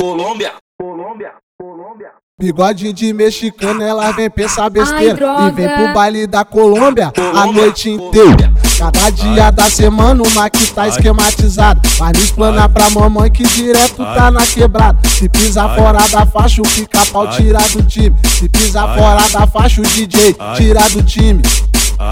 Colômbia, Colômbia, Colômbia. Bigodinho de mexicano, ela vem pensar besteira droga. e vem pro baile da Colômbia a Colômbia, noite inteira. Cada dia da semana uma que tá esquematizada. Vai nos planar pra mamãe que direto tá na quebrada. Se pisar fora da faixa, o pica-pau tira do time. Se pisar fora da faixa, o DJ tira do time.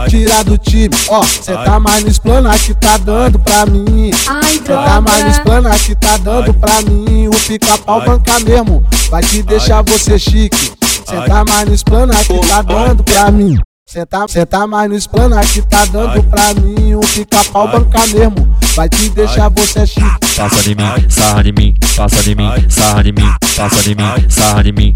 Tira do time, ó, cê tá mais nos planos que tá dando pra mim. Ai, Cê tá mais droga. planos que tá dando pra mim. O pica-pau banca mesmo, vai te deixar você chique. Cê tá mais nos planos que tá dando pra mim. Cê tá, cê tá mais nos planos que tá dando pra mim. O pica-pau banca mesmo, vai te deixar você chique. Passa de mim, sarra de mim, passa de mim, sarra de mim, passa de mim, sarra de mim,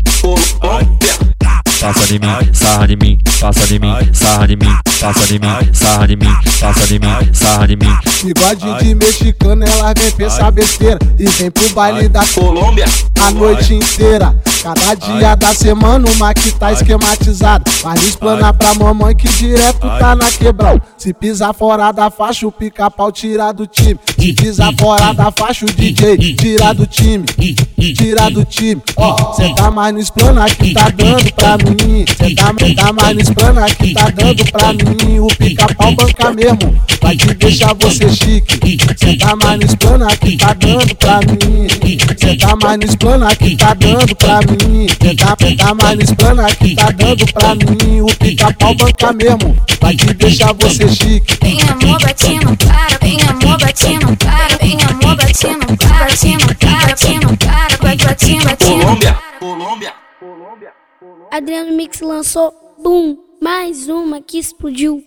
passa de mim, sarra de mim, passa de mim, sarra de mim, passa de mim, sarra de mim, passa de mim, sarra de mim. Bigode de mexicano, ela vem pensar besteira e vem pro baile da Colômbia, a noite inteira. Cada dia da semana uma que tá esquematizada. Vai explanar pra mamãe que direto tá na quebrada. Se pisar fora da faixa, o pica-pau tira do time. Se pisar fora da faixa, o DJ tira do time. Tira do time. Ó, cê tá mais no explanar que tá dando pra mim. Cê tá, tá mais no explanar que tá dando pra mim. O pica-pau mesmo. Vai te deixar você chique. Cê tá mais no explanar que tá dando pra mim. Cê tá mais no explanar que tá dando pra mim. Cê tá, cê tá mais no explanar que tá dando pra mim. O pica-pau banca mesmo. Vai te deixar você chique. Vem amor batendo, para, vem amor batendo, para, vem amor batendo, para, batendo, para, batendo, para, batendo, batendo. Colômbia, Colômbia, Colômbia. Adriano Mix lançou Boom, mais uma que explodiu.